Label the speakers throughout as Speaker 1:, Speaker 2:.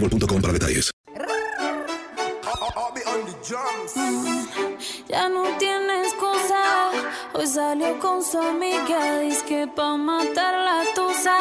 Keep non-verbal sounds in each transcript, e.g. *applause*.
Speaker 1: boostmobile.com para detalles.
Speaker 2: Ya no tienes excusa. Hoy salió con su amiga. Dice que pa' matar la tusa.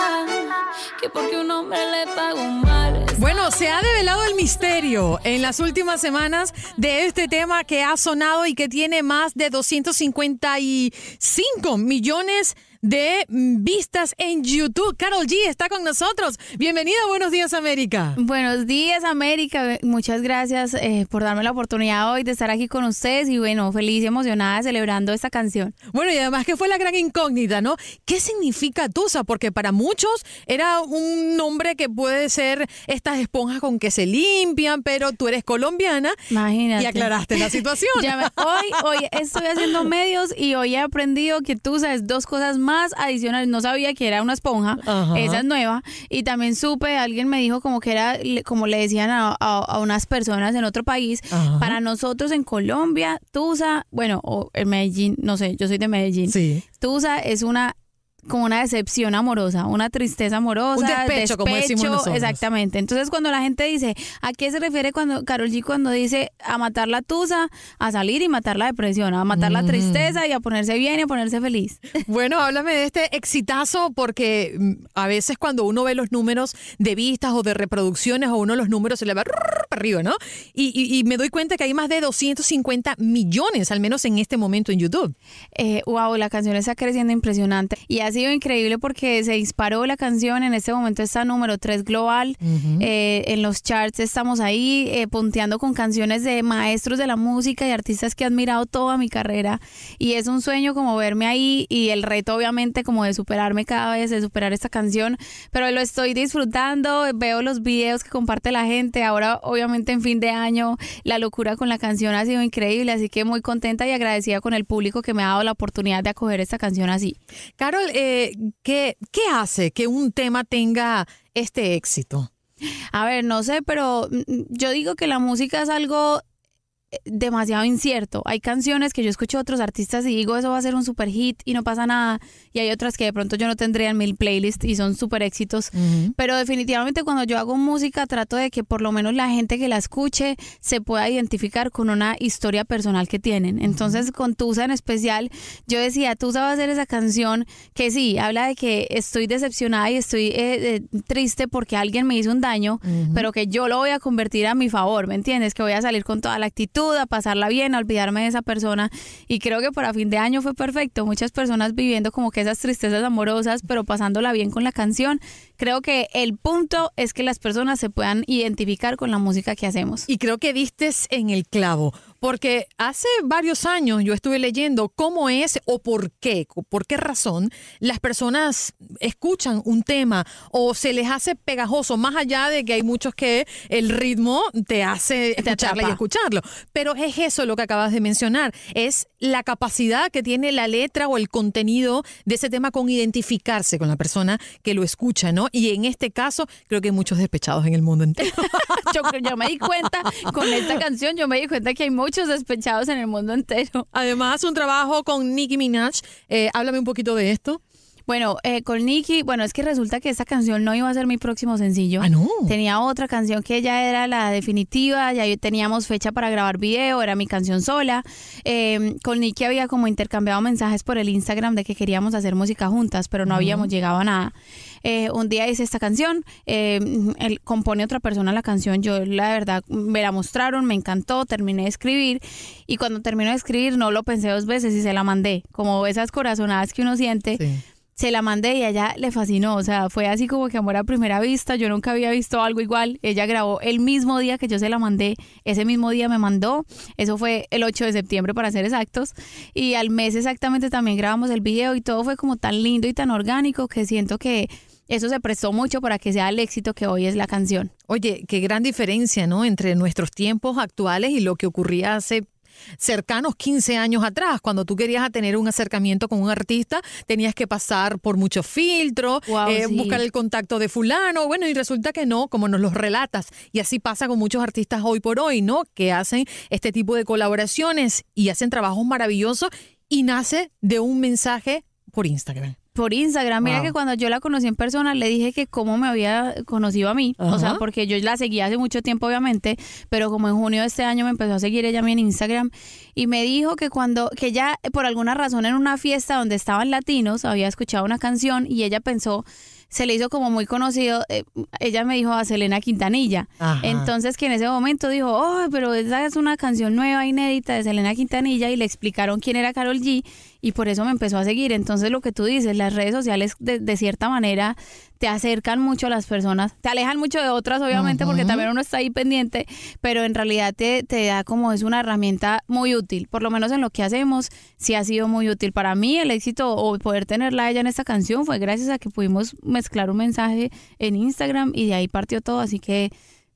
Speaker 2: Que porque un hombre le pagó mal.
Speaker 3: Bueno, se ha develado el misterio en las últimas semanas de este tema que ha sonado y que tiene más de 255 millones de mm, vistas en YouTube. Carol G está con nosotros. Bienvenida, buenos días América.
Speaker 4: Buenos días, América. Muchas gracias eh, por darme la oportunidad hoy de estar aquí con ustedes y bueno, feliz y emocionada celebrando esta canción.
Speaker 3: Bueno, y además que fue la gran incógnita, ¿no? ¿Qué significa Tusa? Porque para muchos era un nombre que puede ser estas esponjas con que se limpian, pero tú eres colombiana
Speaker 4: Imagínate.
Speaker 3: y aclaraste la *laughs* situación.
Speaker 4: Ya me- hoy, hoy estoy haciendo medios y hoy he aprendido que Tusa es dos cosas más adicionales. No sabía que era una esponja,
Speaker 3: Ajá.
Speaker 4: esa es nueva. Y también supe, alguien me dijo como que era, como le decían a, a- a unas personas en otro país,
Speaker 3: Ajá.
Speaker 4: para nosotros en Colombia, Tusa, bueno, o en Medellín, no sé, yo soy de Medellín.
Speaker 3: Sí.
Speaker 4: Tusa es una como una decepción amorosa, una tristeza amorosa,
Speaker 3: Un despecho, como decimos nosotros.
Speaker 4: exactamente. Entonces cuando la gente dice, ¿a qué se refiere cuando Carol G cuando dice a matar la tusa, a salir y matar la depresión, a matar la
Speaker 3: Mm.
Speaker 4: tristeza y a ponerse bien y a ponerse feliz? *laughs*
Speaker 3: Bueno, háblame de este exitazo porque mm, a veces cuando uno ve los números de vistas o de reproducciones o uno los números se le va para arriba, ¿no? Y, y- y me doy cuenta que hay más de 250 millones, al menos en este momento en YouTube.
Speaker 4: Eh, wow, la canción está creciendo impresionante y ha sido increíble porque se disparó la canción, en este momento está número 3 global, Eh, en los charts estamos ahí eh, punteando con canciones de maestros de la música y artistas que he admirado toda mi carrera. Y es un sueño como verme ahí y el reto obviamente como de superarme cada vez, de superar esta canción, pero lo estoy disfrutando, veo los videos que comparte la gente, ahora obviamente en fin de año la locura con la canción ha sido increíble, así que muy contenta y agradecida con el público que me ha dado la oportunidad de acoger esta canción así.
Speaker 3: Carol, eh, ¿qué, ¿qué hace que un tema tenga este éxito?
Speaker 4: A ver, no sé, pero mm, yo digo que la música es algo eh, demasiado incierto. Hay canciones que yo escucho a otros artistas y digo eso va a ser un super hit y no pasa nada. Y hay otras que de pronto yo no tendría en mi playlist y son super éxitos. Pero definitivamente cuando yo hago música trato de que por lo menos la gente que la escuche se pueda identificar con una historia personal que tienen. Entonces con Tusa en especial, yo decía, Tusa va a ser esa canción que sí, habla de que estoy decepcionada y estoy eh, eh, triste porque alguien me hizo un daño, pero que yo lo voy a convertir a mi favor, ¿me entiendes? Que voy a salir con toda la actitud a pasarla bien, a olvidarme de esa persona. Y creo que para fin de año fue perfecto. Muchas personas viviendo como que esas tristezas amorosas, pero pasándola bien con la canción. Creo que el punto es que las personas se puedan identificar con la música que hacemos.
Speaker 3: Y creo que diste en el clavo. Porque hace varios años yo estuve leyendo cómo es o por qué, por qué razón las personas escuchan un tema o se les hace pegajoso, más allá de que hay muchos que el ritmo te hace escucharla y escucharlo. Pero es eso lo que acabas de mencionar, es la capacidad que tiene la letra o el contenido de ese tema con identificarse con la persona que lo escucha, ¿no? Y en este caso, creo que hay muchos despechados en el mundo entero. *laughs*
Speaker 4: yo, yo me di cuenta con esta canción, yo me di cuenta que hay muchos despechados en el mundo entero.
Speaker 3: Además, un trabajo con Nicki Minaj. Eh, háblame un poquito de esto.
Speaker 4: Bueno, eh, con Nicki, bueno, es que resulta que esta canción no iba a ser mi próximo sencillo.
Speaker 3: Ah, no.
Speaker 4: Tenía otra canción que ya era la definitiva, ya teníamos fecha para grabar video, era mi canción sola. Eh, con Nicki había como intercambiado mensajes por el Instagram de que queríamos hacer música juntas, pero no habíamos llegado a nada. Eh, un día hice esta canción, eh, él compone otra persona la canción, yo la verdad me la mostraron, me encantó, terminé de escribir y cuando termino de escribir no lo pensé dos veces y se la mandé, como esas corazonadas que uno siente. Se la mandé y ella le fascinó, o sea, fue así como que amor a primera vista, yo nunca había visto algo igual, ella grabó el mismo día que yo se la mandé, ese mismo día me mandó, eso fue el 8 de septiembre para ser exactos, y al mes exactamente también grabamos el video y todo fue como tan lindo y tan orgánico que siento que eso se prestó mucho para que sea el éxito que hoy es la canción.
Speaker 3: Oye, qué gran diferencia, ¿no? Entre nuestros tiempos actuales y lo que ocurría hace cercanos 15 años atrás, cuando tú querías tener un acercamiento con un artista, tenías que pasar por muchos filtros, eh, buscar el contacto de fulano, bueno, y resulta que no, como nos los relatas, y así pasa con muchos artistas hoy por hoy, ¿no? Que hacen este tipo de colaboraciones y hacen trabajos maravillosos y nace de un mensaje por Instagram
Speaker 4: por Instagram. Mira que cuando yo la conocí en persona le dije que cómo me había conocido a mí. O sea, porque yo la seguía hace mucho tiempo, obviamente, pero como en junio de este año me empezó a seguir ella a mí en Instagram y me dijo que cuando, que ella por alguna razón en una fiesta donde estaban latinos había escuchado una canción y ella pensó se le hizo como muy conocido, eh, ella me dijo a Selena Quintanilla. Entonces que en ese momento dijo, oh, pero esa es una canción nueva, inédita de Selena Quintanilla y le explicaron quién era Carol G y por eso me empezó a seguir. Entonces lo que tú dices, las redes sociales de, de cierta manera te acercan mucho a las personas, te alejan mucho de otras obviamente porque también uno está ahí pendiente, pero en realidad te, te da como es una herramienta muy útil, por lo menos en lo que hacemos, sí ha sido muy útil. Para mí el éxito o poder tenerla ella en esta canción fue gracias a que pudimos mezclar un mensaje en Instagram y de ahí partió todo, así que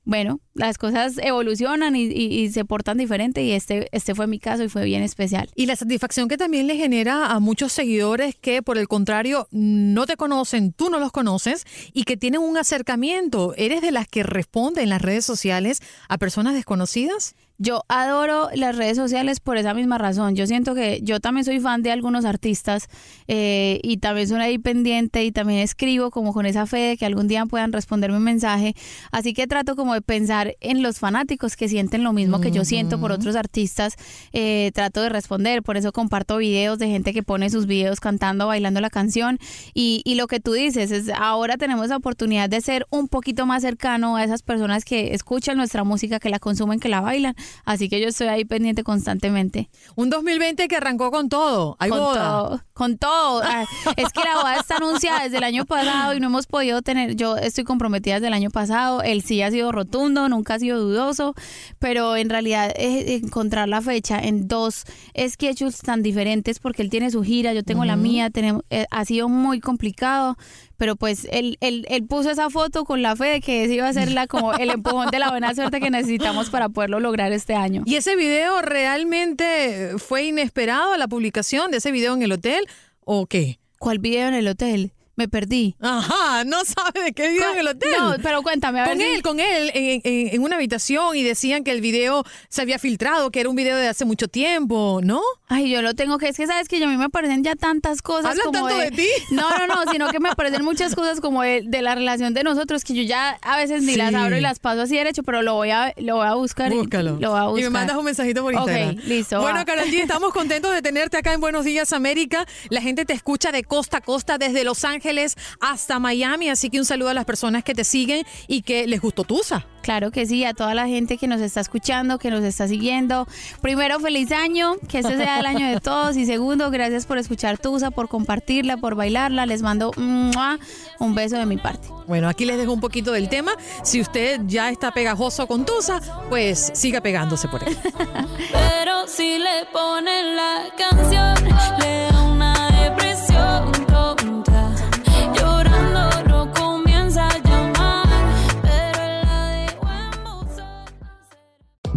Speaker 4: bueno, las cosas evolucionan y, se portan diferente y este, este fue mi caso y fue bien especial.
Speaker 3: Y la satisfacción que también le genera a muchos seguidores que por el contrario no te conocen, tú no los conoces y que tienen un acercamiento. ¿Eres de las que responde en las redes sociales a personas desconocidas?
Speaker 4: Yo adoro las redes sociales por esa misma razón. Yo siento que yo también soy fan de algunos artistas eh, y también soy ahí pendiente y también escribo como con esa fe de que algún día puedan responderme un mensaje. Así que trato como de pensar en los fanáticos que sienten lo mismo que yo siento por otros artistas. Eh, trato de responder, por eso comparto videos de gente que pone sus videos cantando, bailando la canción. Y, y lo que tú dices es, ahora tenemos la oportunidad de ser un poquito más cercano a esas personas que escuchan nuestra música, que la consumen, que la bailan. Así que yo estoy ahí pendiente constantemente.
Speaker 3: Un 2020 que arrancó con todo. Hay
Speaker 4: con
Speaker 3: boda.
Speaker 4: Todo, con todo. Ah, *laughs* es que la boda está anunciada desde el año pasado y no hemos podido tener. Yo estoy comprometida desde el año pasado. El sí ha sido rotundo, nunca ha sido dudoso, pero en realidad es encontrar la fecha en dos schedules tan diferentes porque él tiene su gira, yo tengo la mía. Tenemos, eh, ha sido muy complicado pero pues él, él, él, puso esa foto con la fe de que iba a ser la, como el empujón de la buena suerte que necesitamos para poderlo lograr este año.
Speaker 3: ¿Y ese video realmente fue inesperado, la publicación de ese video en el hotel o qué?
Speaker 4: ¿Cuál video en el hotel? Me perdí.
Speaker 3: Ajá, no sabe de qué video en el hotel.
Speaker 4: No, pero cuéntame. A
Speaker 3: con él, con él, en, en, una habitación y decían que el video se había filtrado, que era un video de hace mucho tiempo, ¿no?
Speaker 4: Ay, yo lo tengo que, es que sabes que a mí me aparecen ya tantas cosas.
Speaker 3: ¿Hablan tanto de, ti? *laughs*
Speaker 4: No, no, no, sino que me aparecen muchas cosas como de, la relación de nosotros que yo ya a veces ni las abro y las paso así derecho, pero lo voy a, lo voy a buscar.
Speaker 3: Búscalo.
Speaker 4: Y, lo voy a buscar.
Speaker 3: y me mandas un mensajito por Instagram.
Speaker 4: Ok, listo.
Speaker 3: Bueno, Carol G, estamos contentos de tenerte acá en Buenos Días América. La gente te escucha de costa a costa desde Los Ángeles Ángeles hasta Miami. Así que un saludo a las personas que te siguen y que les gustó Tusa.
Speaker 4: Claro que sí, a toda la gente que nos está escuchando, que nos está siguiendo. Primero, feliz año, que este sea el año de *laughs* todos. Y segundo, gracias por escuchar Tusa, por compartirla, por bailarla. Les mando un beso de mi parte.
Speaker 3: Bueno, aquí les dejo un poquito del tema. Si usted ya está pegajoso con Tusa, pues siga pegándose por él. *laughs*
Speaker 2: Pero si le ponen la canción, le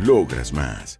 Speaker 5: Logras más.